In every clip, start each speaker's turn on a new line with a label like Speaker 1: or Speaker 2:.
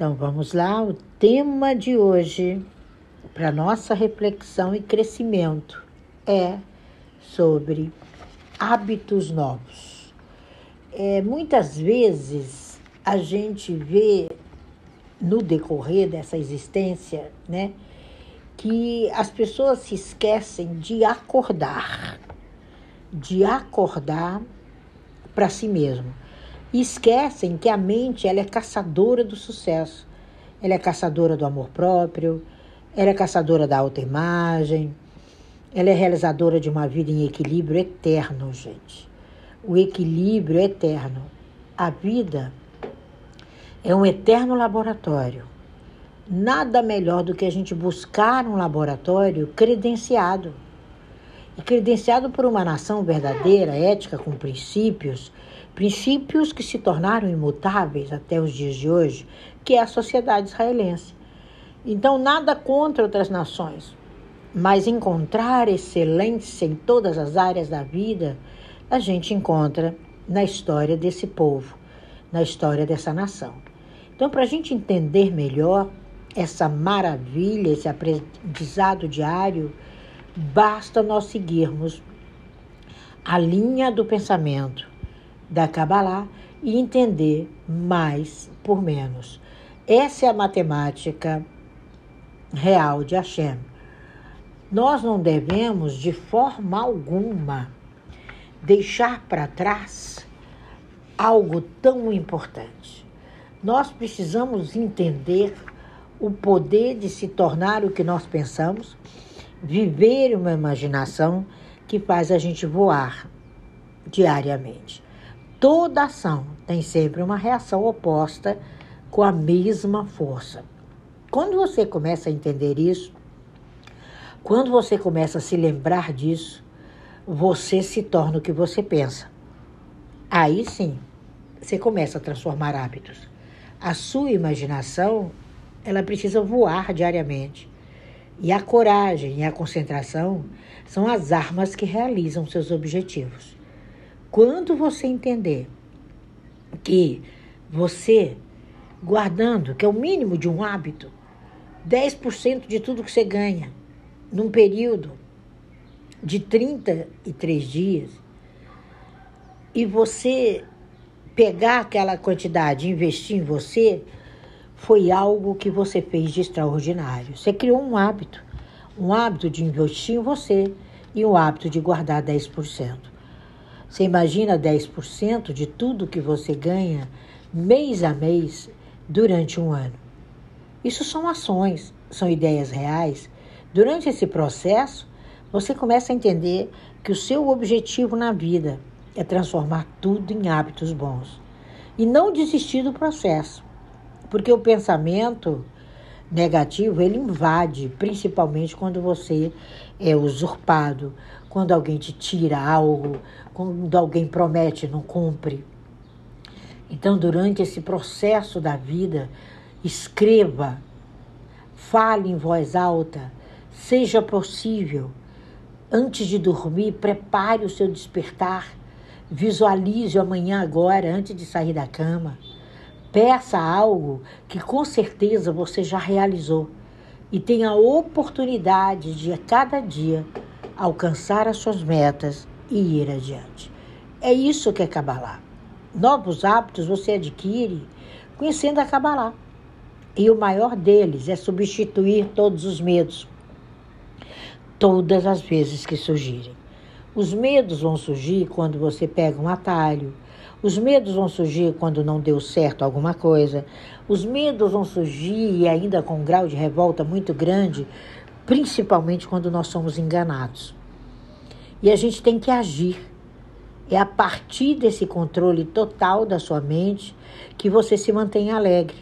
Speaker 1: Então vamos lá, o tema de hoje para nossa reflexão e crescimento é sobre hábitos novos. É, muitas vezes a gente vê no decorrer dessa existência, né, que as pessoas se esquecem de acordar, de acordar para si mesmo. E esquecem que a mente ela é caçadora do sucesso. Ela é caçadora do amor próprio, ela é caçadora da autoimagem, ela é realizadora de uma vida em equilíbrio eterno, gente. O equilíbrio é eterno. A vida é um eterno laboratório. Nada melhor do que a gente buscar um laboratório credenciado. E credenciado por uma nação verdadeira, ética, com princípios, princípios que se tornaram imutáveis até os dias de hoje, que é a sociedade israelense. Então, nada contra outras nações, mas encontrar excelência em todas as áreas da vida, a gente encontra na história desse povo, na história dessa nação. Então, para a gente entender melhor essa maravilha, esse aprendizado diário, basta nós seguirmos a linha do pensamento da Kabbalah e entender mais por menos. Essa é a matemática real de Hashem. Nós não devemos, de forma alguma, deixar para trás algo tão importante. Nós precisamos entender o poder de se tornar o que nós pensamos, viver uma imaginação que faz a gente voar diariamente. Toda ação tem sempre uma reação oposta com a mesma força. Quando você começa a entender isso, quando você começa a se lembrar disso, você se torna o que você pensa. Aí sim, você começa a transformar hábitos. A sua imaginação, ela precisa voar diariamente. E a coragem e a concentração são as armas que realizam seus objetivos. Quando você entender que você, guardando, que é o mínimo de um hábito, 10% de tudo que você ganha, num período de 33 dias, e você pegar aquela quantidade e investir em você, foi algo que você fez de extraordinário. Você criou um hábito, um hábito de investir em você e um hábito de guardar 10%. Você imagina 10% de tudo que você ganha mês a mês durante um ano. Isso são ações, são ideias reais. Durante esse processo, você começa a entender que o seu objetivo na vida é transformar tudo em hábitos bons e não desistir do processo, porque o pensamento negativo ele invade, principalmente quando você é usurpado, quando alguém te tira algo, quando alguém promete e não cumpre. Então, durante esse processo da vida, escreva, fale em voz alta, seja possível. Antes de dormir, prepare o seu despertar. Visualize o amanhã agora, antes de sair da cama. Peça algo que com certeza você já realizou e tenha a oportunidade de a cada dia alcançar as suas metas e ir adiante. É isso que é Kabbalah. Novos hábitos você adquire conhecendo a Kabbalah. E o maior deles é substituir todos os medos, todas as vezes que surgirem. Os medos vão surgir quando você pega um atalho, os medos vão surgir quando não deu certo alguma coisa. Os medos vão surgir e ainda com um grau de revolta muito grande, principalmente quando nós somos enganados. E a gente tem que agir. É a partir desse controle total da sua mente que você se mantém alegre,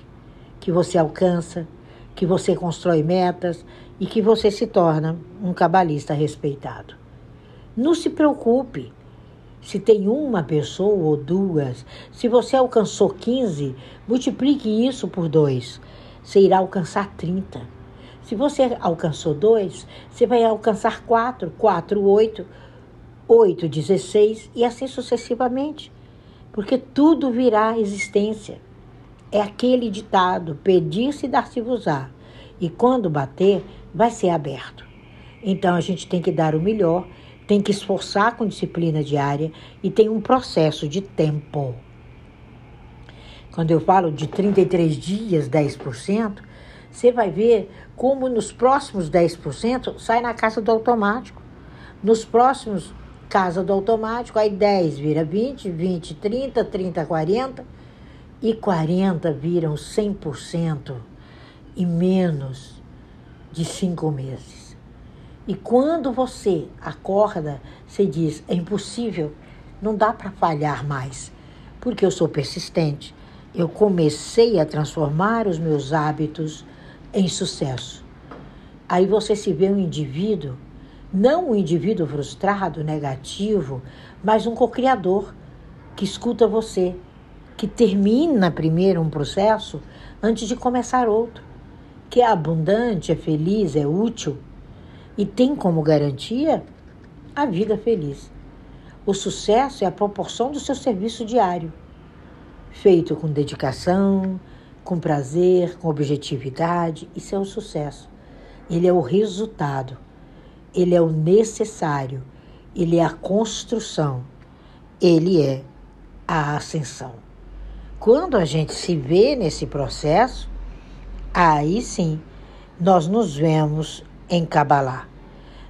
Speaker 1: que você alcança, que você constrói metas e que você se torna um cabalista respeitado. Não se preocupe se tem uma pessoa ou duas, se você alcançou 15, multiplique isso por dois. Você irá alcançar 30. Se você alcançou dois, você vai alcançar 4, 4, 8, 8, 16 e assim sucessivamente. Porque tudo virá à existência. É aquele ditado: pedir-se dar-se-vos-á. E quando bater, vai ser aberto. Então a gente tem que dar o melhor, tem que esforçar com disciplina diária e tem um processo de tempo. Quando eu falo de 33 dias, 10%, você vai ver como nos próximos 10% sai na casa do automático. Nos próximos casa do automático, aí 10 vira 20, 20, 30, 30, 40 e 40 viram 100% em menos de cinco meses. E quando você acorda, você diz: é impossível, não dá para falhar mais, porque eu sou persistente. Eu comecei a transformar os meus hábitos em sucesso. Aí você se vê um indivíduo, não um indivíduo frustrado, negativo, mas um co-criador que escuta você, que termina primeiro um processo antes de começar outro, que é abundante, é feliz, é útil e tem como garantia a vida feliz. O sucesso é a proporção do seu serviço diário, feito com dedicação, com prazer, com objetividade. Isso é o sucesso. Ele é o resultado, ele é o necessário, ele é a construção, ele é a ascensão. Quando a gente se vê nesse processo, aí sim nós nos vemos em Kabbalah.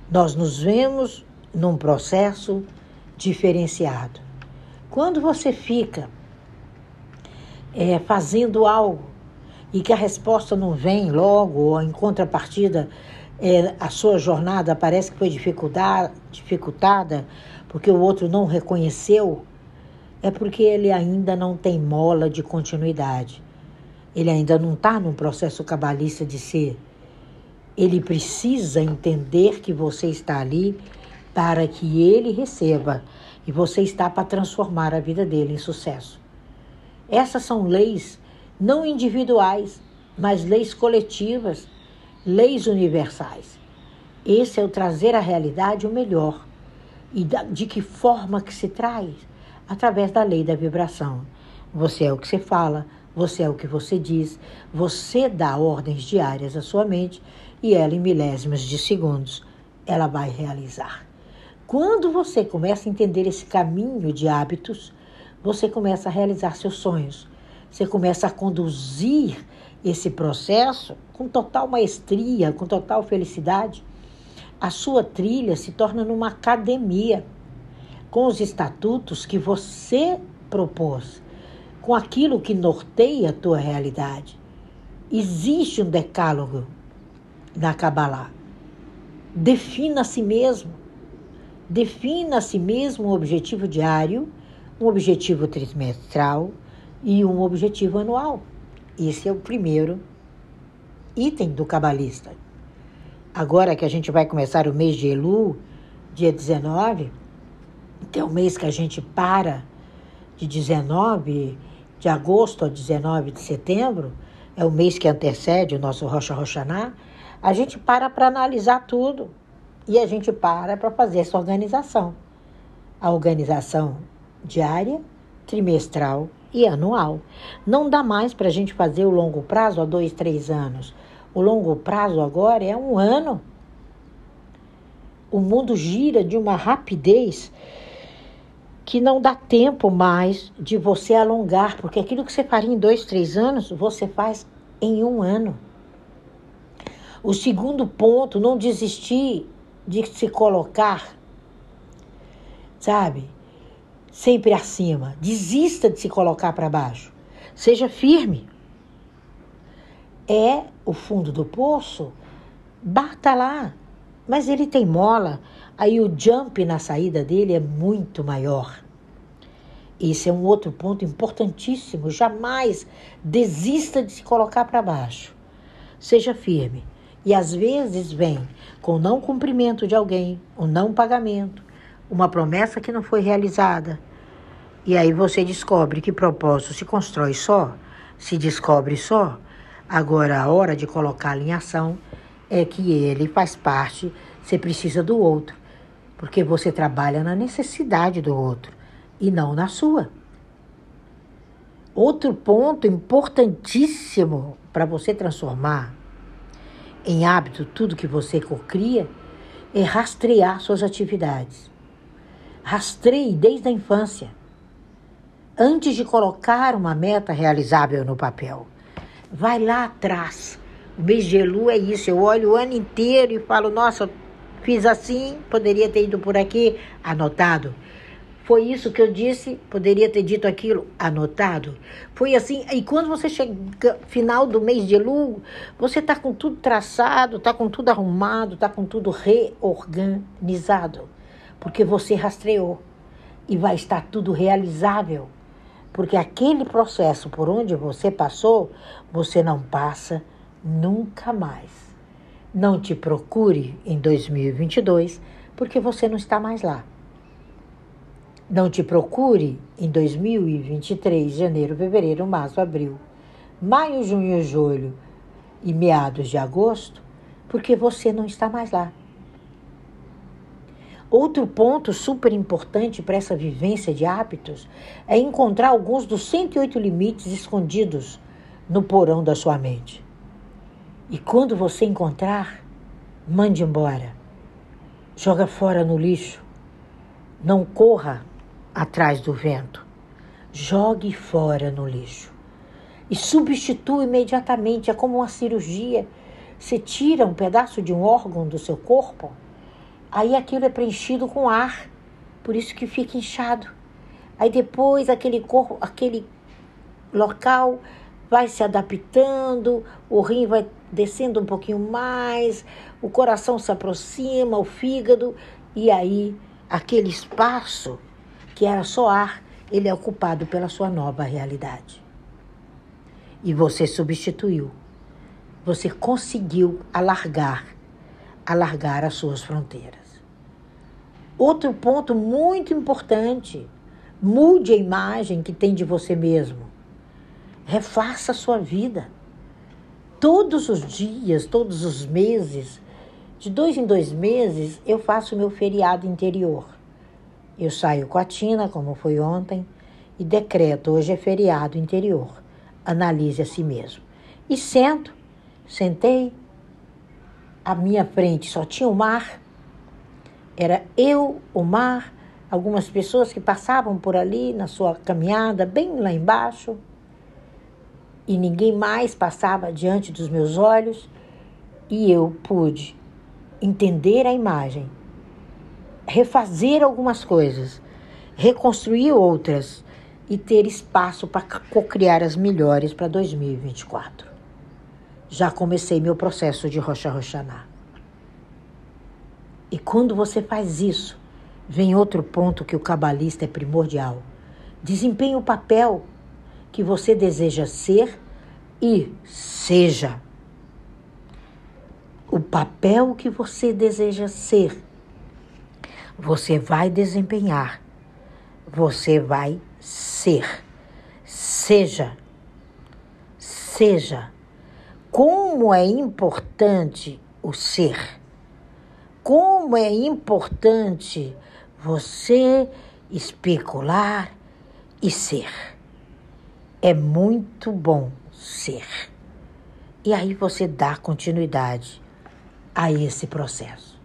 Speaker 1: Nós nos vemos num processo diferenciado. Quando você fica é, fazendo algo e que a resposta não vem logo, ou em contrapartida é, a sua jornada parece que foi dificultada porque o outro não reconheceu é porque ele ainda não tem mola de continuidade. Ele ainda não está num processo cabalista de ser. Ele precisa entender que você está ali para que ele receba e você está para transformar a vida dele em sucesso. Essas são leis não individuais, mas leis coletivas, leis universais. Esse é o trazer à realidade o melhor. E de que forma que se traz? através da lei da vibração. Você é o que você fala, você é o que você diz, você dá ordens diárias à sua mente e ela, em milésimos de segundos, ela vai realizar. Quando você começa a entender esse caminho de hábitos, você começa a realizar seus sonhos. Você começa a conduzir esse processo com total maestria, com total felicidade. A sua trilha se torna numa academia com os estatutos que você propôs, com aquilo que norteia a tua realidade. Existe um decálogo na Kabbalah. Defina a si mesmo. Defina a si mesmo um objetivo diário, um objetivo trimestral e um objetivo anual. Esse é o primeiro item do cabalista. Agora que a gente vai começar o mês de Elu, dia 19, tem um mês que a gente para de 19 de agosto a 19 de setembro, é o mês que antecede o nosso Rocha Roxaná, a gente para para analisar tudo e a gente para para fazer essa organização. A organização diária, trimestral e anual. Não dá mais para a gente fazer o longo prazo a dois, três anos. O longo prazo agora é um ano. O mundo gira de uma rapidez que não dá tempo mais de você alongar, porque aquilo que você faria em dois, três anos, você faz em um ano. O segundo ponto, não desistir de se colocar, sabe, sempre acima. Desista de se colocar para baixo. Seja firme. É o fundo do poço, bata lá. Mas ele tem mola aí o jump na saída dele é muito maior. Esse é um outro ponto importantíssimo. Jamais desista de se colocar para baixo. Seja firme. E às vezes vem com o não cumprimento de alguém, o não pagamento, uma promessa que não foi realizada. E aí você descobre que propósito se constrói só, se descobre só. Agora a hora de colocá-lo em ação é que ele faz parte, você precisa do outro porque você trabalha na necessidade do outro e não na sua. Outro ponto importantíssimo para você transformar em hábito tudo que você cocria é rastrear suas atividades. Rastreie desde a infância, antes de colocar uma meta realizável no papel. Vai lá atrás. O mês de Elu é isso. Eu olho o ano inteiro e falo, nossa, fiz assim, poderia ter ido por aqui, anotado. Foi isso que eu disse, poderia ter dito aquilo, anotado. Foi assim, e quando você chega final do mês de Elu, você tá com tudo traçado, tá com tudo arrumado, tá com tudo reorganizado, porque você rastreou e vai estar tudo realizável. Porque aquele processo por onde você passou, você não passa nunca mais. Não te procure em 2022, porque você não está mais lá. Não te procure em 2023, janeiro, fevereiro, março, abril, maio, junho, julho e meados de agosto, porque você não está mais lá. Outro ponto super importante para essa vivência de hábitos é encontrar alguns dos 108 limites escondidos no porão da sua mente. E quando você encontrar, mande embora. Joga fora no lixo. Não corra atrás do vento. Jogue fora no lixo. E substitua imediatamente. É como uma cirurgia. Você tira um pedaço de um órgão do seu corpo, aí aquilo é preenchido com ar. Por isso que fica inchado. Aí depois aquele corpo, aquele local vai se adaptando, o rim vai descendo um pouquinho mais, o coração se aproxima, o fígado, e aí aquele espaço que era só ar, ele é ocupado pela sua nova realidade. E você substituiu. Você conseguiu alargar, alargar as suas fronteiras. Outro ponto muito importante: mude a imagem que tem de você mesmo. Refaça a sua vida. Todos os dias, todos os meses, de dois em dois meses, eu faço meu feriado interior. Eu saio com a Tina, como foi ontem, e decreto: hoje é feriado interior. Analise a si mesmo. E sento, sentei, à minha frente só tinha o mar. Era eu, o mar, algumas pessoas que passavam por ali na sua caminhada, bem lá embaixo, e ninguém mais passava diante dos meus olhos, e eu pude entender a imagem refazer algumas coisas, reconstruir outras e ter espaço para cocriar as melhores para 2024. Já comecei meu processo de Rocha Roxaná. E quando você faz isso, vem outro ponto que o cabalista é primordial. Desempenhe o papel que você deseja ser e seja. O papel que você deseja ser você vai desempenhar, você vai ser. Seja, seja. Como é importante o ser. Como é importante você especular e ser. É muito bom ser. E aí você dá continuidade a esse processo.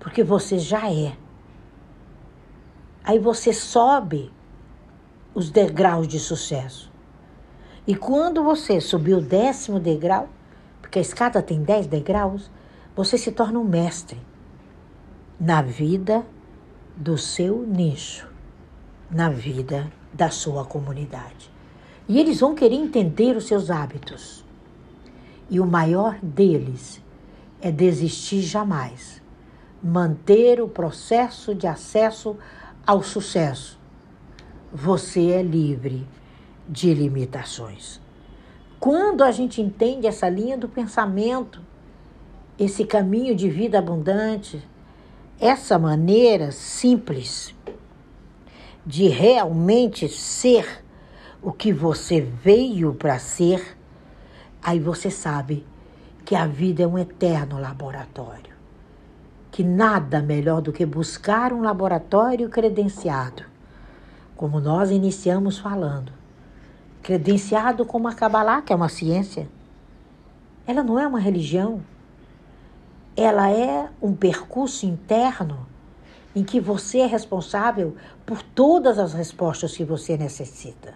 Speaker 1: Porque você já é Aí você sobe os degraus de sucesso. E quando você subir o décimo degrau, porque a escada tem dez degraus, você se torna um mestre na vida do seu nicho, na vida da sua comunidade. E eles vão querer entender os seus hábitos. E o maior deles é desistir jamais. Manter o processo de acesso ao sucesso. Você é livre de limitações. Quando a gente entende essa linha do pensamento, esse caminho de vida abundante, essa maneira simples de realmente ser o que você veio para ser, aí você sabe que a vida é um eterno laboratório que nada melhor do que buscar um laboratório credenciado, como nós iniciamos falando, credenciado como a Kabbalah, que é uma ciência. Ela não é uma religião. Ela é um percurso interno em que você é responsável por todas as respostas que você necessita.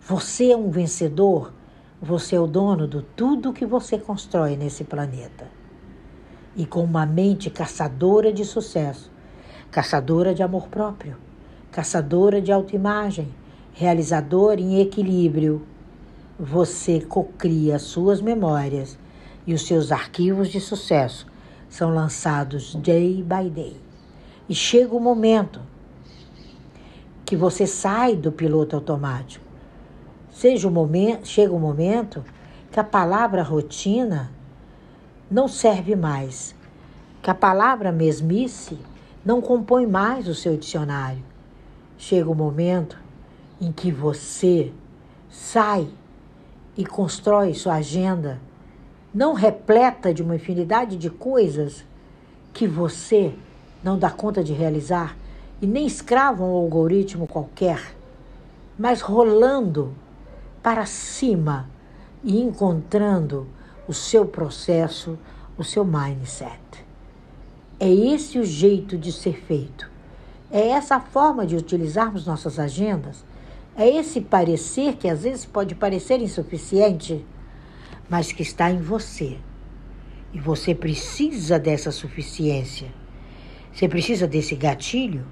Speaker 1: Você é um vencedor, você é o dono de tudo que você constrói nesse planeta. E com uma mente caçadora de sucesso, caçadora de amor próprio, caçadora de autoimagem, realizadora em equilíbrio, você cocria suas memórias e os seus arquivos de sucesso são lançados day by day. E chega o momento que você sai do piloto automático. Seja o momento, chega o momento que a palavra rotina não serve mais, que a palavra mesmice não compõe mais o seu dicionário. Chega o momento em que você sai e constrói sua agenda, não repleta de uma infinidade de coisas que você não dá conta de realizar e nem escravo a um algoritmo qualquer, mas rolando para cima e encontrando o seu processo, o seu mindset. É esse o jeito de ser feito. É essa a forma de utilizarmos nossas agendas. É esse parecer que às vezes pode parecer insuficiente, mas que está em você. E você precisa dessa suficiência. Você precisa desse gatilho.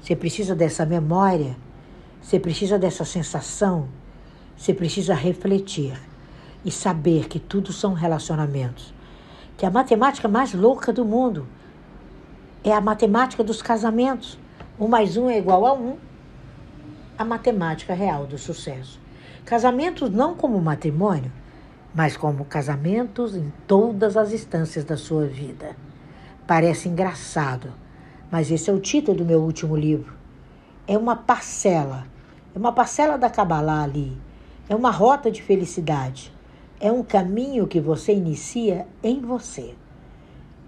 Speaker 1: Você precisa dessa memória. Você precisa dessa sensação. Você precisa refletir e saber que tudo são relacionamentos. Que a matemática mais louca do mundo é a matemática dos casamentos. Um mais um é igual a um. A matemática real do sucesso. Casamentos não como matrimônio, mas como casamentos em todas as instâncias da sua vida. Parece engraçado, mas esse é o título do meu último livro. É uma parcela, é uma parcela da Kabbalah ali. É uma rota de felicidade. É um caminho que você inicia em você.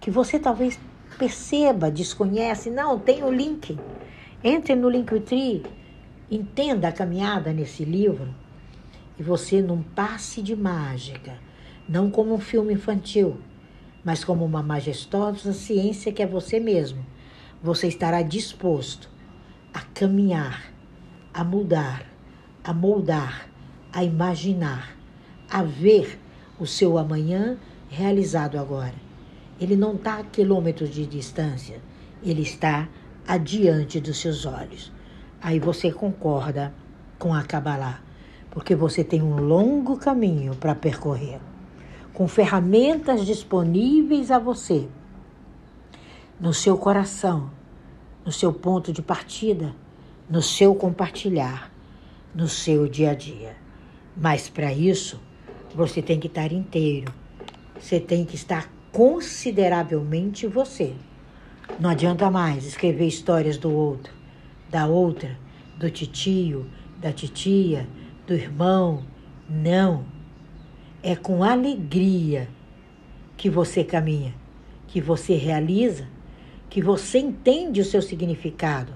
Speaker 1: Que você talvez perceba, desconhece. Não, tem o link. Entre no Linktree, entenda a caminhada nesse livro e você num passe de mágica, não como um filme infantil, mas como uma majestosa ciência que é você mesmo. Você estará disposto a caminhar, a mudar, a moldar, a imaginar, a ver o seu amanhã realizado agora. Ele não está a quilômetros de distância, ele está adiante dos seus olhos. Aí você concorda com a Kabbalah, porque você tem um longo caminho para percorrer com ferramentas disponíveis a você, no seu coração, no seu ponto de partida, no seu compartilhar, no seu dia a dia. Mas para isso, você tem que estar inteiro. Você tem que estar consideravelmente você. Não adianta mais escrever histórias do outro, da outra, do titio, da titia, do irmão. Não. É com alegria que você caminha, que você realiza, que você entende o seu significado,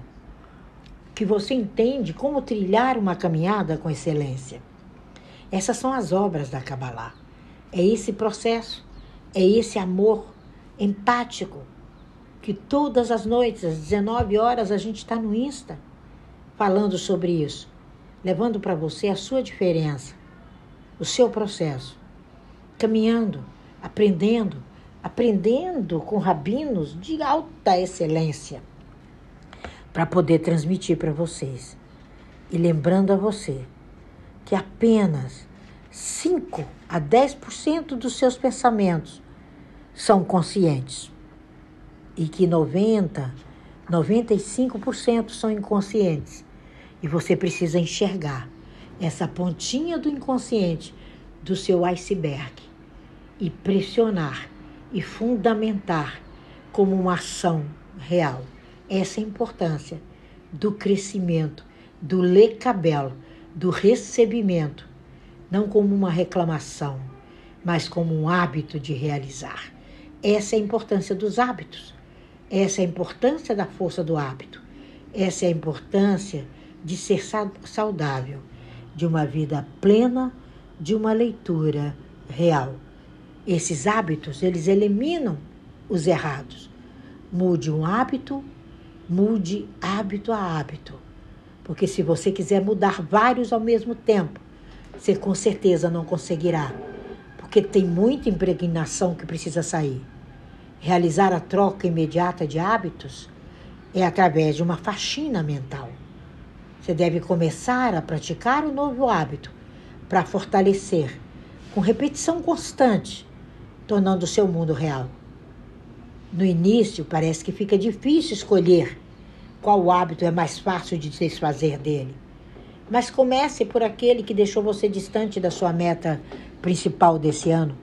Speaker 1: que você entende como trilhar uma caminhada com excelência. Essas são as obras da Kabbalah. É esse processo, é esse amor empático que todas as noites, às 19 horas, a gente está no Insta falando sobre isso, levando para você a sua diferença, o seu processo, caminhando, aprendendo, aprendendo com rabinos de alta excelência, para poder transmitir para vocês. E lembrando a você que apenas 5 a 10% dos seus pensamentos são conscientes e que 90, 95% são inconscientes. E você precisa enxergar essa pontinha do inconsciente do seu iceberg e pressionar e fundamentar como uma ação real. Essa é a importância do crescimento, do lecabel, do recebimento, não como uma reclamação, mas como um hábito de realizar. Essa é a importância dos hábitos. Essa é a importância da força do hábito. Essa é a importância de ser saudável, de uma vida plena, de uma leitura real. Esses hábitos, eles eliminam os errados. Mude um hábito, mude hábito a hábito. Porque se você quiser mudar vários ao mesmo tempo, você com certeza não conseguirá. Porque tem muita impregnação que precisa sair. Realizar a troca imediata de hábitos é através de uma faxina mental. Você deve começar a praticar o novo hábito para fortalecer, com repetição constante, tornando o seu mundo real. No início, parece que fica difícil escolher qual hábito é mais fácil de desfazer dele. Mas comece por aquele que deixou você distante da sua meta principal desse ano.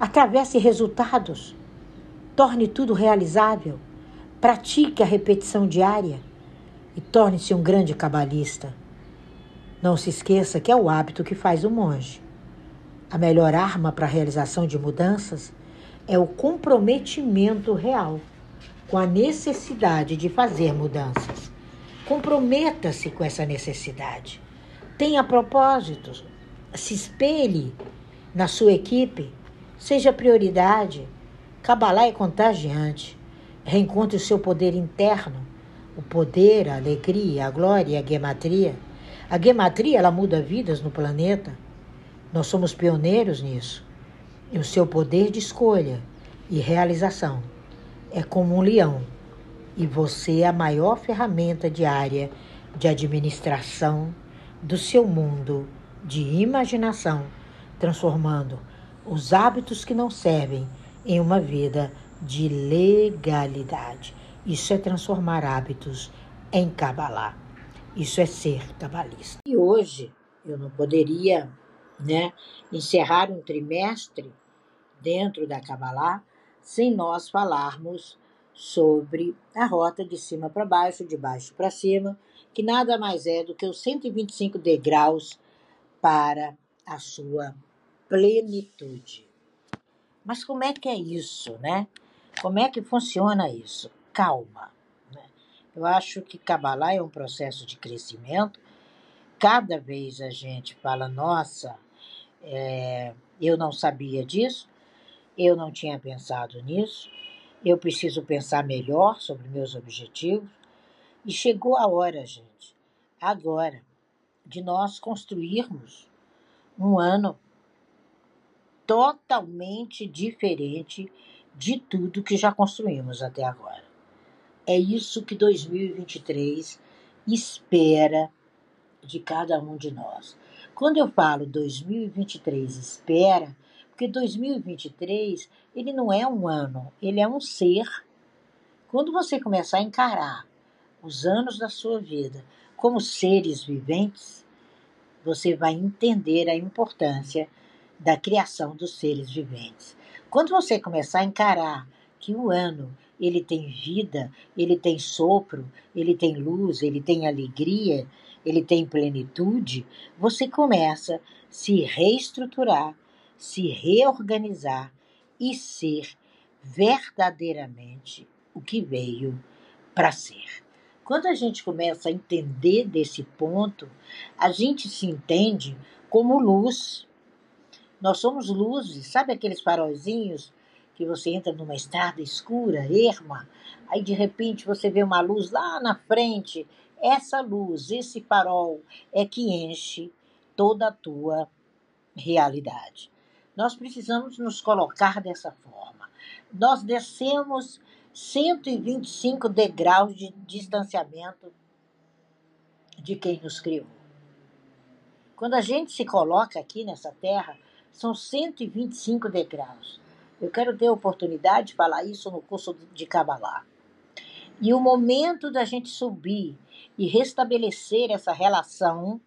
Speaker 1: Atravesse resultados. Torne tudo realizável. Pratique a repetição diária e torne-se um grande cabalista. Não se esqueça que é o hábito que faz o monge. A melhor arma para a realização de mudanças é o comprometimento real com a necessidade de fazer mudanças. Comprometa-se com essa necessidade. Tenha propósitos. Se espelhe na sua equipe. Seja prioridade. Cabalá é contagiante. Reencontre o seu poder interno, o poder, a alegria, a glória a gematria. A gematria, ela muda vidas no planeta. Nós somos pioneiros nisso. E o seu poder de escolha e realização é como um leão. E você é a maior ferramenta diária de administração do seu mundo de imaginação, transformando os hábitos que não servem em uma vida de legalidade. Isso é transformar hábitos em Kabbalah. Isso é ser cabalista. E hoje eu não poderia né, encerrar um trimestre dentro da Kabbalah sem nós falarmos sobre a rota de cima para baixo, de baixo para cima, que nada mais é do que os 125 degraus para a sua plenitude. Mas como é que é isso, né? Como é que funciona isso? Calma. Né? Eu acho que Kabbalah é um processo de crescimento. Cada vez a gente fala, nossa, é, eu não sabia disso, eu não tinha pensado nisso, eu preciso pensar melhor sobre meus objetivos. E chegou a hora, gente, agora, de nós construirmos um ano totalmente diferente de tudo que já construímos até agora. É isso que 2023 espera de cada um de nós. Quando eu falo 2023 espera, porque 2023 ele não é um ano, ele é um ser. Quando você começar a encarar os anos da sua vida como seres viventes, você vai entender a importância da criação dos seres viventes. Quando você começar a encarar que o ano ele tem vida, ele tem sopro, ele tem luz, ele tem alegria, ele tem plenitude, você começa a se reestruturar, se reorganizar e ser verdadeiramente o que veio para ser. Quando a gente começa a entender desse ponto, a gente se entende como luz, nós somos luzes, sabe aqueles farolzinhos que você entra numa estrada escura, erma, aí de repente você vê uma luz lá na frente. Essa luz, esse farol é que enche toda a tua realidade. Nós precisamos nos colocar dessa forma. Nós descemos 125 degraus de distanciamento de quem nos criou. Quando a gente se coloca aqui nessa terra, são 125 degraus. Eu quero ter a oportunidade de falar isso no curso de Kabbalah. E o momento da gente subir e restabelecer essa relação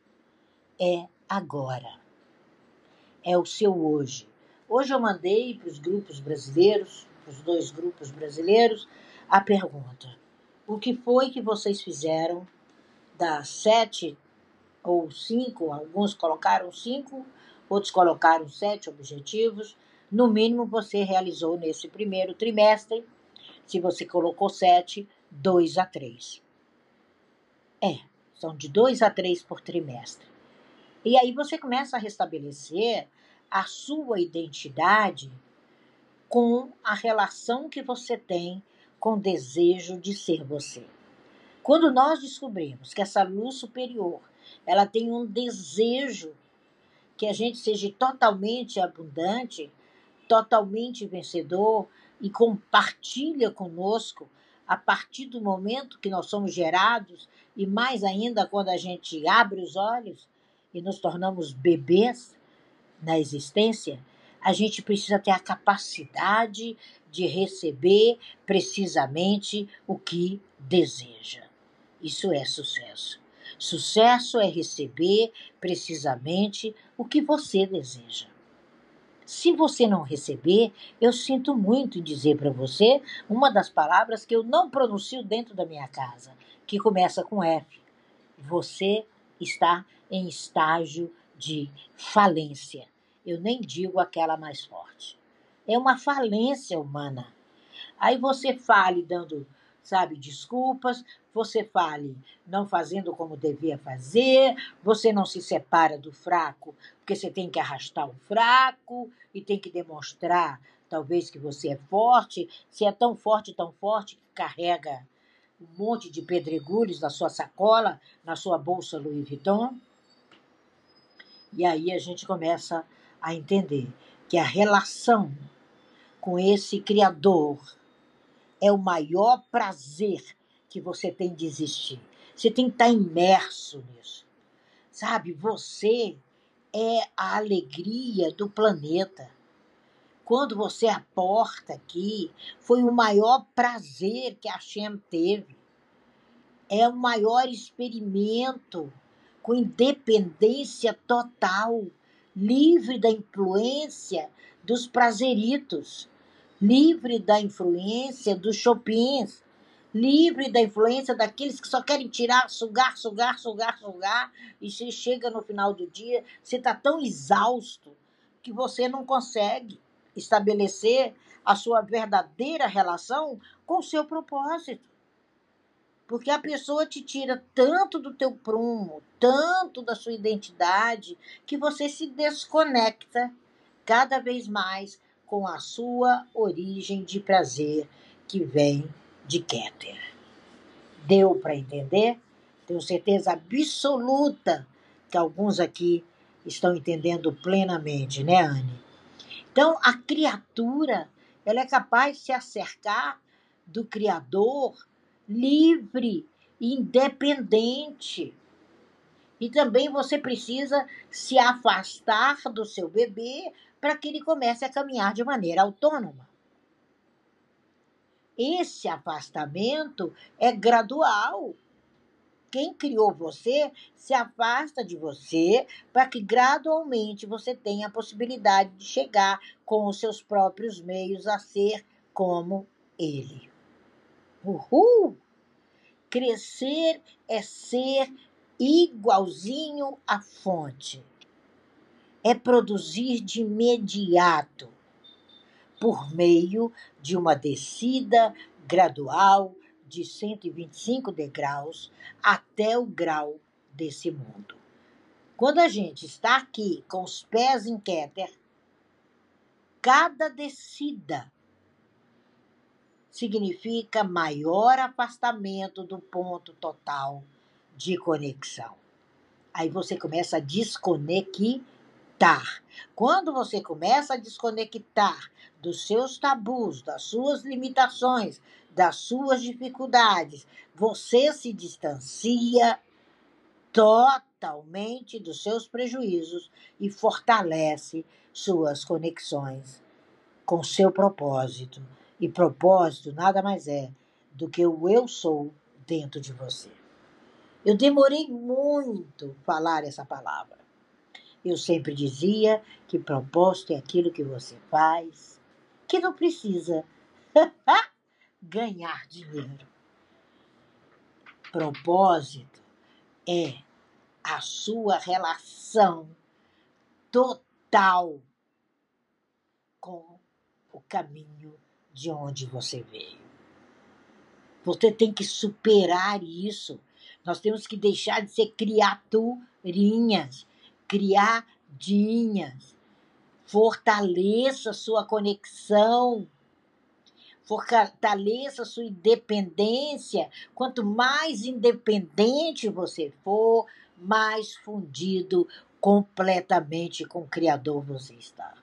Speaker 1: é agora. É o seu hoje. Hoje eu mandei para os grupos brasileiros, para os dois grupos brasileiros, a pergunta: o que foi que vocês fizeram das sete ou cinco, alguns colocaram cinco outros colocaram sete objetivos. No mínimo, você realizou nesse primeiro trimestre. Se você colocou sete, dois a três. É, são de dois a três por trimestre. E aí você começa a restabelecer a sua identidade com a relação que você tem com o desejo de ser você. Quando nós descobrimos que essa luz superior, ela tem um desejo que a gente seja totalmente abundante, totalmente vencedor e compartilha conosco a partir do momento que nós somos gerados e mais ainda quando a gente abre os olhos e nos tornamos bebês na existência, a gente precisa ter a capacidade de receber precisamente o que deseja. Isso é sucesso. Sucesso é receber precisamente o que você deseja. Se você não receber, eu sinto muito em dizer para você uma das palavras que eu não pronuncio dentro da minha casa, que começa com F. Você está em estágio de falência. Eu nem digo aquela mais forte. É uma falência humana. Aí você fale dando, sabe, desculpas, você fale não fazendo como devia fazer, você não se separa do fraco, porque você tem que arrastar o fraco e tem que demonstrar, talvez, que você é forte. Se é tão forte, tão forte, que carrega um monte de pedregulhos na sua sacola, na sua bolsa Louis Vuitton. E aí a gente começa a entender que a relação com esse Criador é o maior prazer que você tem de existir. Você tem que estar imerso nisso. Sabe, você é a alegria do planeta. Quando você aporta aqui, foi o maior prazer que a Shem teve. É o maior experimento com independência total livre da influência dos prazeritos, livre da influência dos shoppings, livre da influência daqueles que só querem tirar, sugar, sugar, sugar, sugar, e você chega no final do dia, você está tão exausto que você não consegue estabelecer a sua verdadeira relação com o seu propósito. Porque a pessoa te tira tanto do teu prumo, tanto da sua identidade, que você se desconecta cada vez mais com a sua origem de prazer que vem de Keter. Deu para entender? Tenho certeza absoluta que alguns aqui estão entendendo plenamente, né, Anne? Então, a criatura, ela é capaz de se acercar do Criador livre, independente. E também você precisa se afastar do seu bebê para que ele comece a caminhar de maneira autônoma. Esse afastamento é gradual. Quem criou você se afasta de você para que gradualmente você tenha a possibilidade de chegar com os seus próprios meios a ser como ele. Uhul! Crescer é ser igualzinho à fonte. É produzir de imediato, por meio de uma descida gradual de 125 degraus até o grau desse mundo. Quando a gente está aqui com os pés em Keter, cada descida significa maior afastamento do ponto total de conexão. Aí você começa a desconectar. Quando você começa a desconectar dos seus tabus, das suas limitações, das suas dificuldades, você se distancia totalmente dos seus prejuízos e fortalece suas conexões com seu propósito e propósito nada mais é do que o eu sou dentro de você. Eu demorei muito falar essa palavra. Eu sempre dizia que propósito é aquilo que você faz, que não precisa ganhar dinheiro. Propósito é a sua relação total com o caminho de onde você veio. Você tem que superar isso. Nós temos que deixar de ser criaturinhas. Criadinhas. Fortaleça sua conexão. Fortaleça sua independência. Quanto mais independente você for, mais fundido completamente com o Criador você está.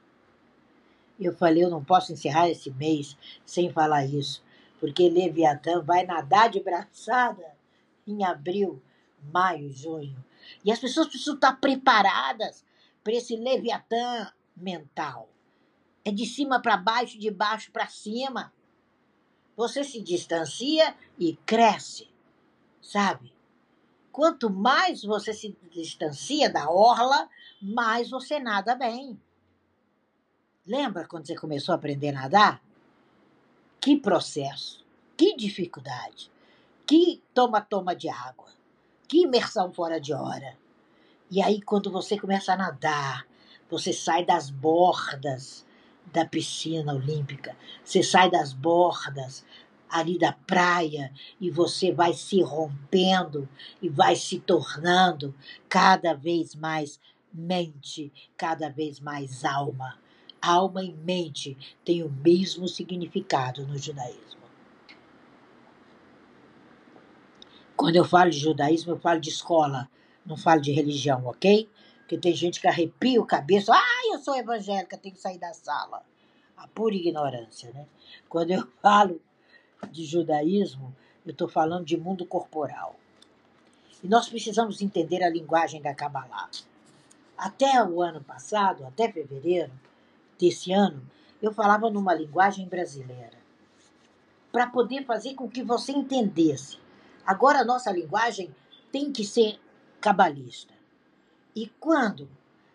Speaker 1: Eu falei, eu não posso encerrar esse mês sem falar isso, porque Leviatã vai nadar de braçada em abril, maio, junho. E as pessoas precisam estar preparadas para esse Leviatã mental. É de cima para baixo, de baixo para cima. Você se distancia e cresce, sabe? Quanto mais você se distancia da orla, mais você nada bem. Lembra quando você começou a aprender a nadar? Que processo, que dificuldade, que toma-toma de água, que imersão fora de hora. E aí, quando você começa a nadar, você sai das bordas da piscina olímpica, você sai das bordas ali da praia e você vai se rompendo e vai se tornando cada vez mais mente, cada vez mais alma. Alma e mente têm o mesmo significado no judaísmo. Quando eu falo de judaísmo, eu falo de escola, não falo de religião, ok? Porque tem gente que arrepia o cabeça, ah, eu sou evangélica, tenho que sair da sala. A pura ignorância, né? Quando eu falo de judaísmo, eu estou falando de mundo corporal. E nós precisamos entender a linguagem da Kabbalah. Até o ano passado, até fevereiro desse ano, eu falava numa linguagem brasileira. Para poder fazer com que você entendesse. Agora a nossa linguagem tem que ser cabalista. E quando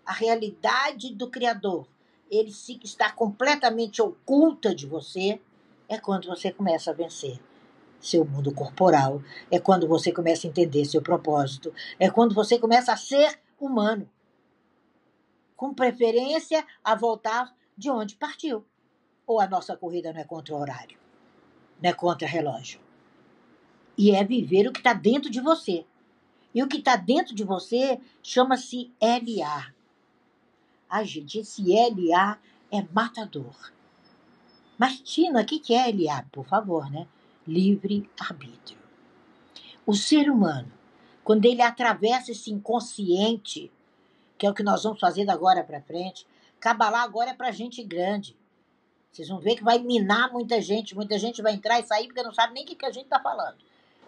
Speaker 1: a realidade do Criador ele está completamente oculta de você, é quando você começa a vencer seu mundo corporal, é quando você começa a entender seu propósito, é quando você começa a ser humano, com preferência a voltar de onde partiu. Ou a nossa corrida não é contra o horário, não é contra o relógio. E é viver o que está dentro de você. E o que está dentro de você chama-se LA. Ai, gente, esse LA é matador. Mas, Tina, o que é LA? Por favor, né? Livre-arbítrio. O ser humano, quando ele atravessa esse inconsciente, que é o que nós vamos fazer da agora para frente, Cabalá agora é para gente grande. Vocês vão ver que vai minar muita gente, muita gente vai entrar e sair porque não sabe nem o que, que a gente está falando.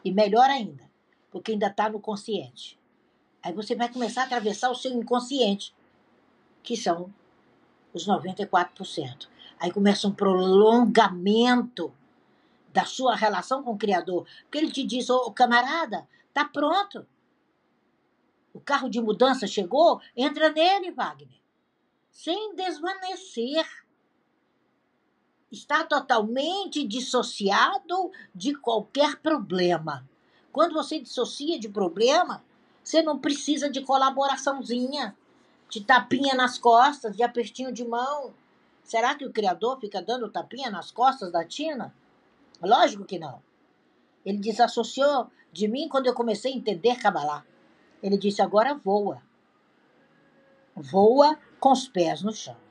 Speaker 1: E melhor ainda, porque ainda está no consciente. Aí você vai começar a atravessar o seu inconsciente, que são os 94%. Aí começa um prolongamento da sua relação com o Criador. Porque ele te diz, ô oh, camarada, tá pronto. O carro de mudança chegou, entra nele, Wagner. Sem desvanecer. Está totalmente dissociado de qualquer problema. Quando você dissocia de problema, você não precisa de colaboraçãozinha, de tapinha nas costas, de apertinho de mão. Será que o Criador fica dando tapinha nas costas da Tina? Lógico que não. Ele desassociou de mim quando eu comecei a entender Kabbalah. Ele disse: agora voa. Voa com os pés no chão.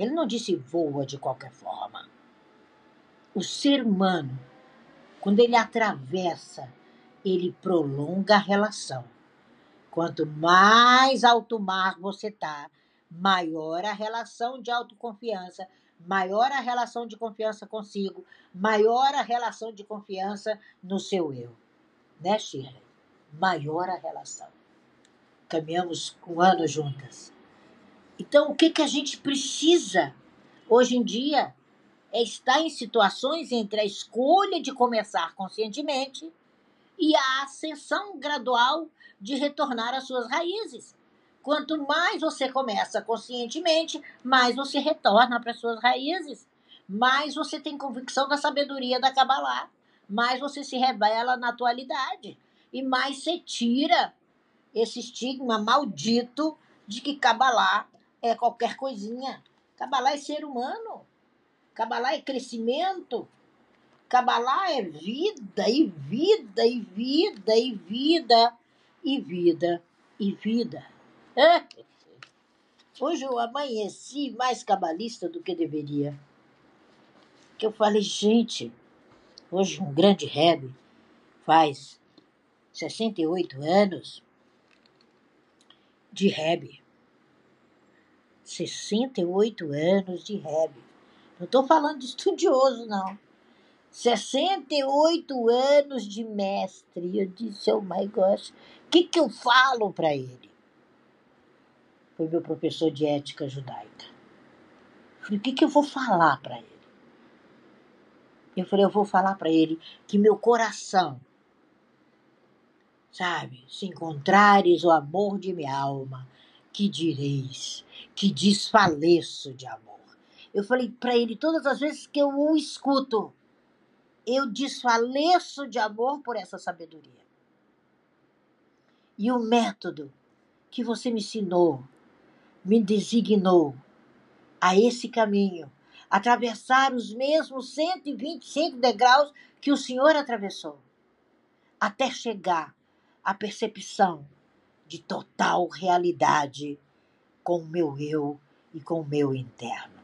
Speaker 1: Ele não disse voa de qualquer forma. O ser humano, quando ele atravessa, ele prolonga a relação. Quanto mais alto mar você está, maior a relação de autoconfiança, maior a relação de confiança consigo, maior a relação de confiança no seu eu. Né, Shirley? Maior a relação. Caminhamos um ano juntas. Então, o que, que a gente precisa hoje em dia é estar em situações entre a escolha de começar conscientemente e a ascensão gradual de retornar às suas raízes. Quanto mais você começa conscientemente, mais você retorna para suas raízes, mais você tem convicção da sabedoria da Kabbalah, mais você se revela na atualidade. E mais você tira esse estigma maldito de que Kabbalah é qualquer coisinha. Kabbalah é ser humano. Kabbalah é crescimento. Kabbalah é vida e vida e vida e vida e vida e vida. Hoje eu amanheci mais cabalista do que deveria. Que eu falei, gente, hoje um grande rebe faz 68 anos de rebe. 68 anos de rebe. Não estou falando de estudioso, não. 68 anos de mestre. Eu disse, oh my gosh, o que, que eu falo para ele? Foi meu professor de ética judaica. Eu falei, o que, que eu vou falar para ele? Eu falei, eu vou falar para ele que meu coração, sabe, se encontrares o amor de minha alma, que direis, que desfaleço de amor. Eu falei para ele todas as vezes que eu o escuto, eu desfaleço de amor por essa sabedoria. E o método que você me ensinou, me designou a esse caminho, atravessar os mesmos 125 degraus que o Senhor atravessou, até chegar à percepção de total realidade com o meu eu e com o meu interno.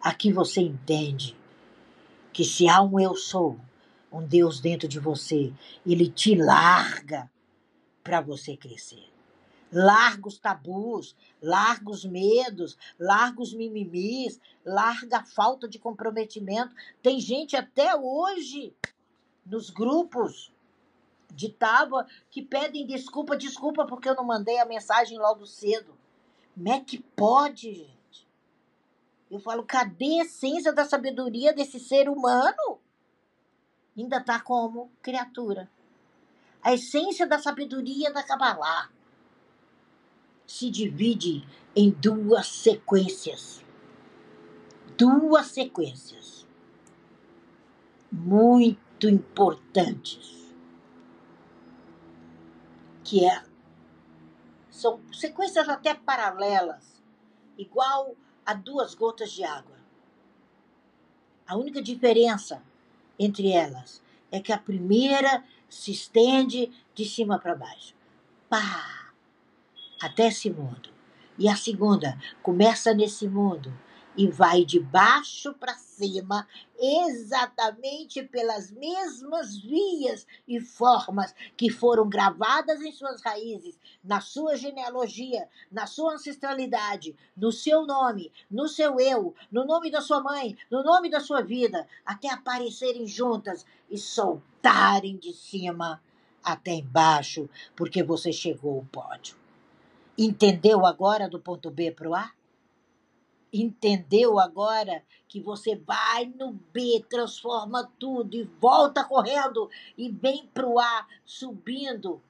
Speaker 1: Aqui você entende que se há um eu sou, um Deus dentro de você, ele te larga para você crescer. Larga os tabus, larga os medos, larga os mimimis, larga a falta de comprometimento. Tem gente até hoje nos grupos de tábua que pedem desculpa, desculpa porque eu não mandei a mensagem logo cedo. Como é que pode, gente? Eu falo, cadê a essência da sabedoria desse ser humano? Ainda está como criatura. A essência da sabedoria da Kabbalah se divide em duas sequências. Duas sequências muito importantes. Que é, são sequências até paralelas, igual a duas gotas de água. A única diferença entre elas é que a primeira se estende de cima para baixo. Pá! Até esse mundo. E a segunda começa nesse mundo e vai de baixo para cima, exatamente pelas mesmas vias e formas que foram gravadas em suas raízes, na sua genealogia, na sua ancestralidade, no seu nome, no seu eu, no nome da sua mãe, no nome da sua vida, até aparecerem juntas e soltarem de cima até embaixo, porque você chegou ao pódio. Entendeu agora do ponto B para o A? Entendeu agora que você vai no B, transforma tudo e volta correndo e vem para o A, subindo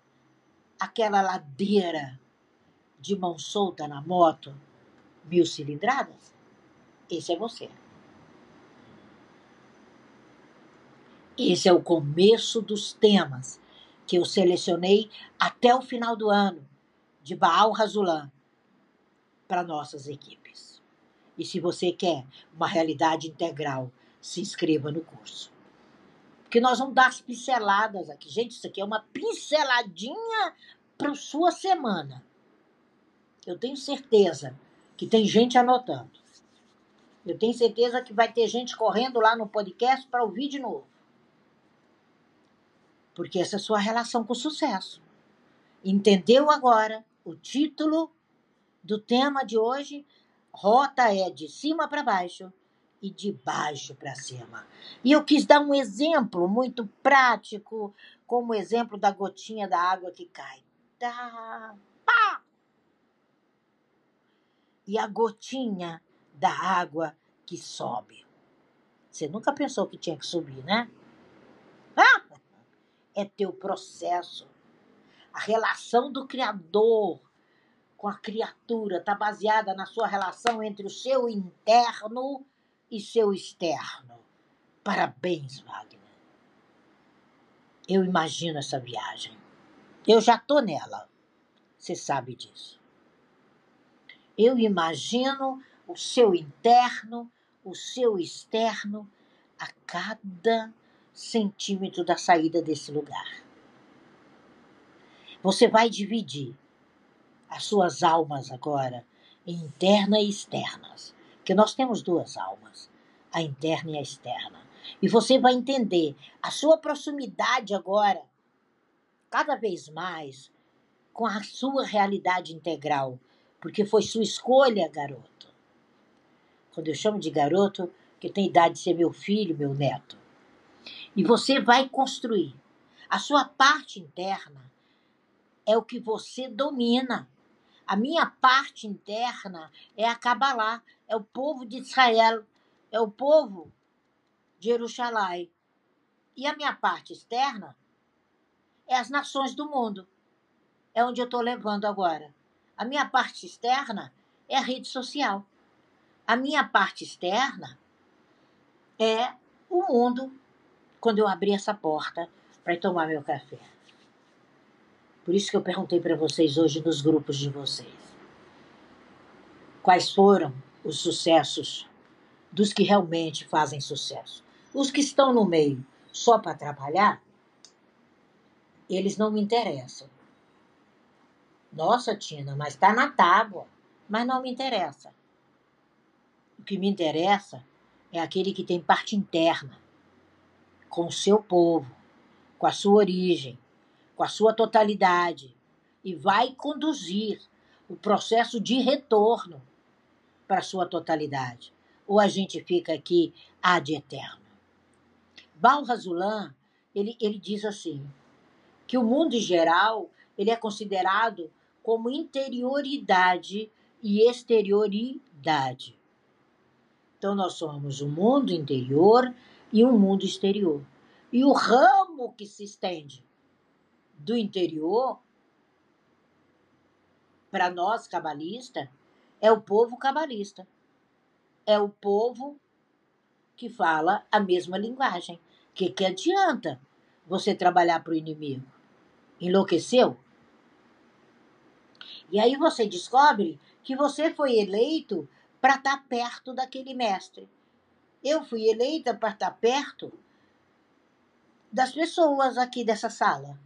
Speaker 1: aquela ladeira de mão solta na moto, mil cilindradas? Esse é você. Esse é o começo dos temas que eu selecionei até o final do ano de Baal Razulan para nossas equipes. E se você quer uma realidade integral, se inscreva no curso. Porque nós vamos dar as pinceladas aqui. Gente, isso aqui é uma pinceladinha para sua semana. Eu tenho certeza que tem gente anotando. Eu tenho certeza que vai ter gente correndo lá no podcast para ouvir de novo. Porque essa é a sua relação com o sucesso. Entendeu agora o título do tema de hoje? Rota é de cima para baixo e de baixo para cima. E eu quis dar um exemplo muito prático, como o exemplo da gotinha da água que cai. Tá, pá! E a gotinha da água que sobe. Você nunca pensou que tinha que subir, né? Ah! É teu processo. A relação do Criador com a criatura está baseada na sua relação entre o seu interno e seu externo. Parabéns, Wagner. Eu imagino essa viagem. Eu já tô nela. Você sabe disso. Eu imagino o seu interno, o seu externo a cada centímetro da saída desse lugar. Você vai dividir as suas almas agora, interna e externas. Que nós temos duas almas, a interna e a externa. E você vai entender a sua proximidade agora, cada vez mais, com a sua realidade integral, porque foi sua escolha, garoto. Quando eu chamo de garoto, que tem idade de ser meu filho, meu neto. E você vai construir. A sua parte interna é o que você domina. A minha parte interna é a Kabbalah, é o povo de Israel, é o povo de Jerusalém. E a minha parte externa é as nações do mundo. É onde eu estou levando agora. A minha parte externa é a rede social. A minha parte externa é o mundo quando eu abri essa porta para tomar meu café. Por isso que eu perguntei para vocês hoje nos grupos de vocês. Quais foram os sucessos dos que realmente fazem sucesso? Os que estão no meio só para trabalhar, eles não me interessam. Nossa, Tina, mas está na tábua. Mas não me interessa. O que me interessa é aquele que tem parte interna, com o seu povo, com a sua origem, com a sua totalidade, e vai conduzir o processo de retorno para a sua totalidade. Ou a gente fica aqui ad eterno. Baal Razulan, ele, ele diz assim, que o mundo em geral ele é considerado como interioridade e exterioridade. Então, nós somos um mundo interior e um mundo exterior. E o ramo que se estende do interior, para nós cabalistas, é o povo cabalista. É o povo que fala a mesma linguagem. O que, que adianta você trabalhar para o inimigo? Enlouqueceu? E aí você descobre que você foi eleito para estar tá perto daquele mestre. Eu fui eleita para estar tá perto das pessoas aqui dessa sala.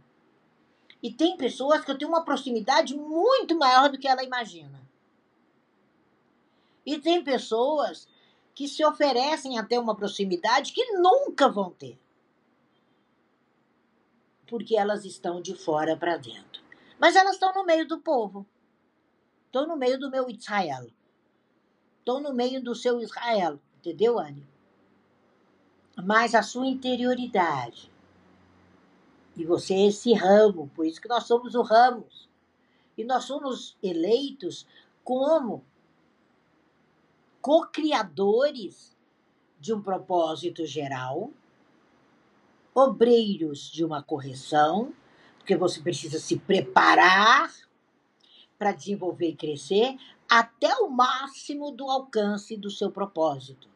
Speaker 1: E tem pessoas que eu tenho uma proximidade muito maior do que ela imagina. E tem pessoas que se oferecem a ter uma proximidade que nunca vão ter. Porque elas estão de fora para dentro. Mas elas estão no meio do povo. Estou no meio do meu Israel. Estou no meio do seu Israel. Entendeu, Anne? Mas a sua interioridade. E você é esse ramo, por isso que nós somos o ramos. E nós somos eleitos como co-criadores de um propósito geral, obreiros de uma correção, porque você precisa se preparar para desenvolver e crescer até o máximo do alcance do seu propósito.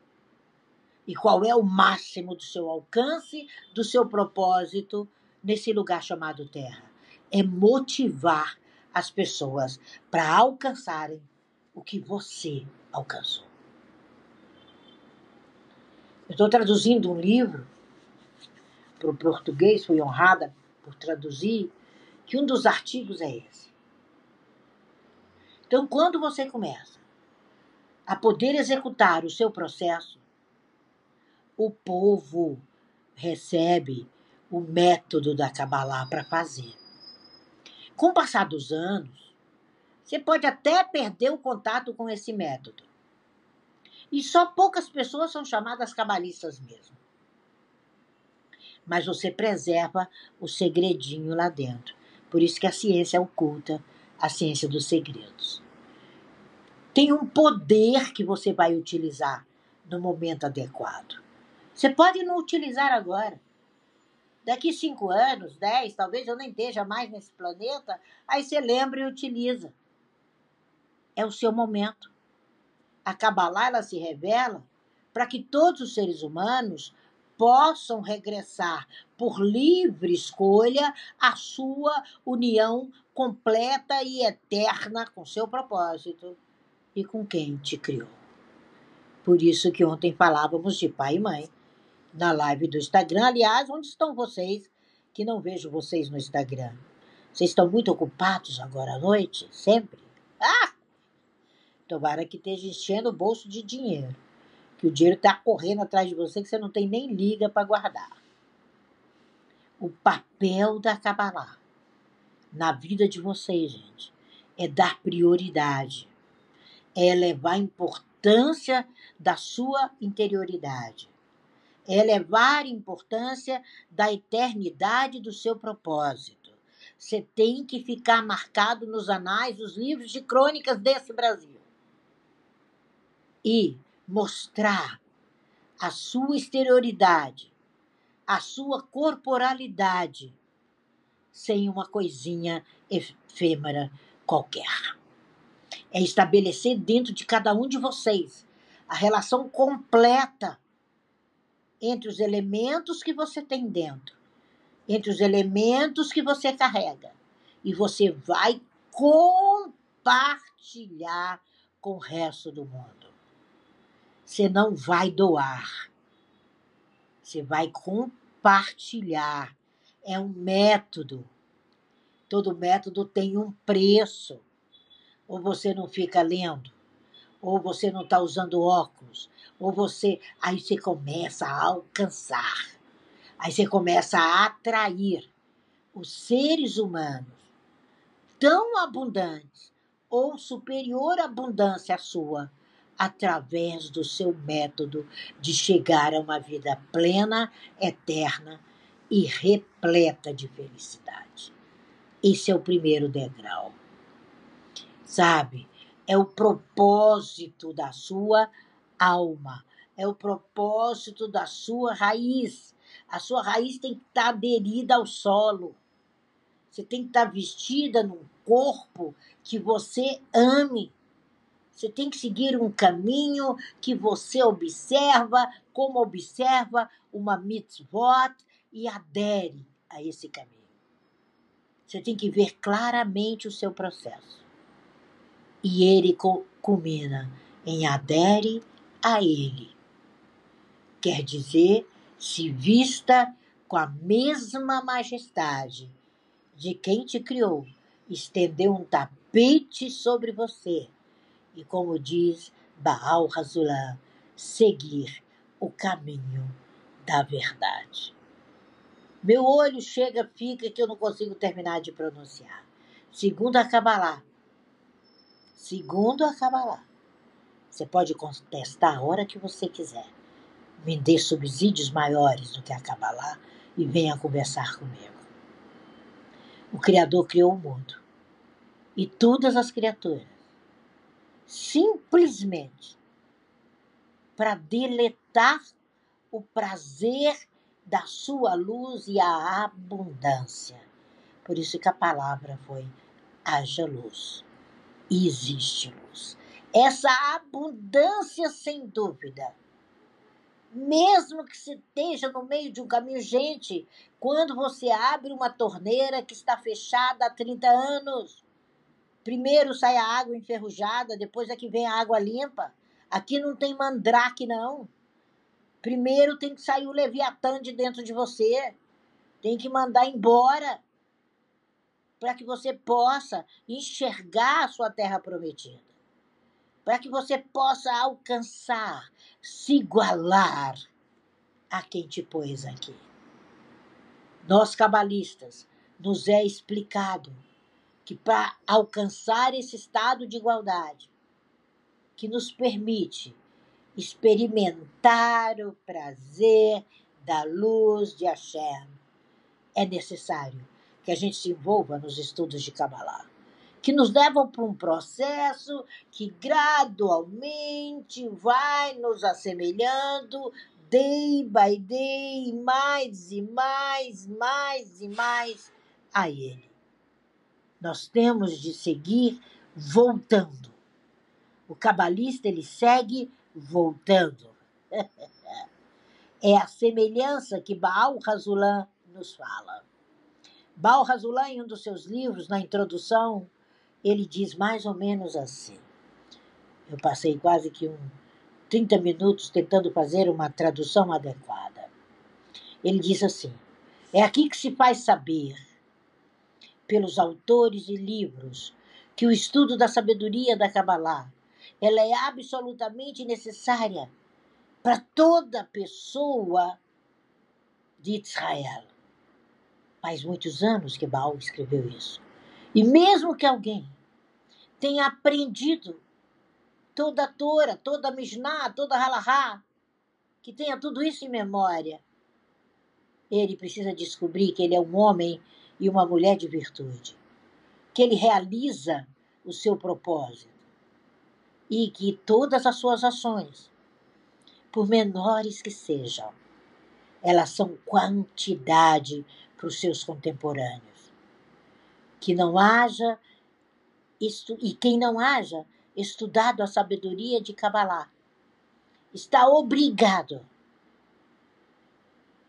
Speaker 1: E qual é o máximo do seu alcance, do seu propósito nesse lugar chamado Terra? É motivar as pessoas para alcançarem o que você alcançou. Eu estou traduzindo um livro para o português, fui honrada por traduzir, que um dos artigos é esse. Então, quando você começa a poder executar o seu processo, o povo recebe o método da Kabbalah para fazer. Com o passar dos anos, você pode até perder o contato com esse método. E só poucas pessoas são chamadas cabalistas mesmo. Mas você preserva o segredinho lá dentro. Por isso que a ciência oculta a ciência dos segredos. Tem um poder que você vai utilizar no momento adequado. Você pode não utilizar agora. Daqui cinco anos, dez, talvez eu nem esteja mais nesse planeta, aí você lembra e utiliza. É o seu momento. A Kabbalah ela se revela para que todos os seres humanos possam regressar por livre escolha à sua união completa e eterna com seu propósito e com quem te criou. Por isso que ontem falávamos de pai e mãe na live do Instagram. Aliás, onde estão vocês que não vejo vocês no Instagram? Vocês estão muito ocupados agora à noite? Sempre? Ah! Tomara que esteja enchendo o bolso de dinheiro. Que o dinheiro está correndo atrás de você, que você não tem nem liga para guardar. O papel da Kabbalah na vida de vocês, gente, é dar prioridade, é elevar a importância da sua interioridade, elevar a importância da eternidade do seu propósito. Você tem que ficar marcado nos anais dos livros de crônicas desse Brasil e mostrar a sua exterioridade, a sua corporalidade sem uma coisinha efêmera qualquer. É estabelecer dentro de cada um de vocês a relação completa entre os elementos que você tem dentro, entre os elementos que você carrega. E você vai compartilhar com o resto do mundo. Você não vai doar. Você vai compartilhar é um método. Todo método tem um preço. Ou você não fica lendo, ou você não está usando óculos, ou você. Aí você começa a alcançar, aí você começa a atrair os seres humanos tão abundantes ou superior abundância à sua, através do seu método de chegar a uma vida plena, eterna e repleta de felicidade. Esse é o primeiro degrau. Sabe? É o propósito da sua alma, é o propósito da sua raiz. A sua raiz tem que estar aderida ao solo. Você tem que estar vestida num corpo que você ame. Você tem que seguir um caminho que você observa, como observa uma mitzvot, e adere a esse caminho. Você tem que ver claramente o seu processo. E ele culmina em adere a ele. Quer dizer, se vista com a mesma majestade de quem te criou, estendeu um tapete sobre você e, como diz Baal Razulam, seguir o caminho da verdade. Meu olho chega, fica que eu não consigo terminar de pronunciar. Segundo a Kabbalah. Segundo a Kabbalah. Você pode contestar a hora que você quiser. Me dê subsídios maiores do que a Kabbalah e venha conversar comigo. O Criador criou o mundo e todas as criaturas simplesmente para deletar o prazer da sua luz e a abundância. Por isso que a palavra foi haja luz. E existe luz. Essa abundância, sem dúvida. Mesmo que se esteja no meio de um caminho, gente, quando você abre uma torneira que está fechada há 30 anos, primeiro sai a água enferrujada, depois é que vem a água limpa. Aqui não tem mandrake, não. Primeiro tem que sair o Leviatã de dentro de você. Tem que mandar embora. Para que você possa enxergar a sua terra prometida. Para que você possa alcançar, se igualar a quem te pôs aqui. Nós, cabalistas, nos é explicado que para alcançar esse estado de igualdade, que nos permite experimentar o prazer da luz de Hashem. É necessário que a gente se envolva nos estudos de Kabbalah, que nos levam para um processo que gradualmente vai nos assemelhando day by day, mais e mais, mais e mais a Ele. Nós temos de seguir voltando. O cabalista ele segue voltando. é a semelhança que Baal Razulan nos fala. Baal Razulan, em um dos seus livros, na introdução, ele diz mais ou menos assim. Eu passei quase que um 30 minutos tentando fazer uma tradução adequada. Ele diz assim: É aqui que se faz saber, pelos autores e livros que o estudo da sabedoria da Kabbalah ela é absolutamente necessária para toda pessoa de Israel. Faz muitos anos que Baal escreveu isso. E mesmo que alguém tenha aprendido toda a Torá, toda a Mishnah, toda a Halahá, que tenha tudo isso em memória, ele precisa descobrir que ele é um homem e uma mulher de virtude, que ele realiza o seu propósito e que todas as suas ações, por menores que sejam, elas são quantidade para os seus contemporâneos. Que não haja e quem não haja estudado a sabedoria de Kabbalah está obrigado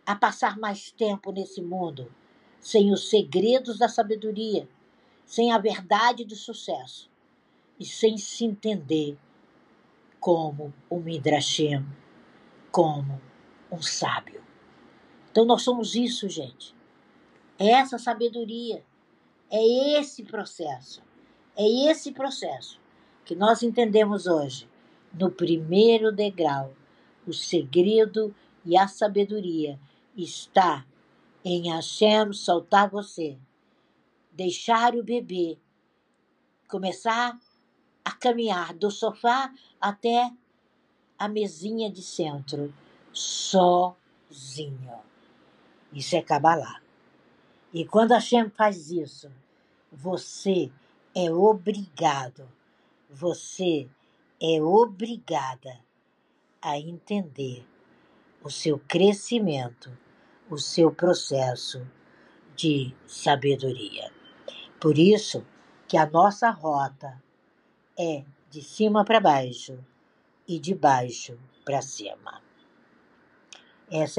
Speaker 1: a passar mais tempo nesse mundo sem os segredos da sabedoria, sem a verdade do sucesso e sem se entender como um Midrashim, como um sábio. Então nós somos isso, gente. É essa sabedoria, é esse processo, é esse processo que nós entendemos hoje no primeiro degrau. O segredo e a sabedoria está em Hashem soltar você, deixar o bebê começar a caminhar do sofá até a mesinha de centro, sozinho. Isso é Kabbalah. E quando a Shem faz isso, você é obrigado, você é obrigada a entender o seu crescimento, o seu processo de sabedoria. Por isso que a nossa rota é de cima para baixo e de baixo para cima. Essa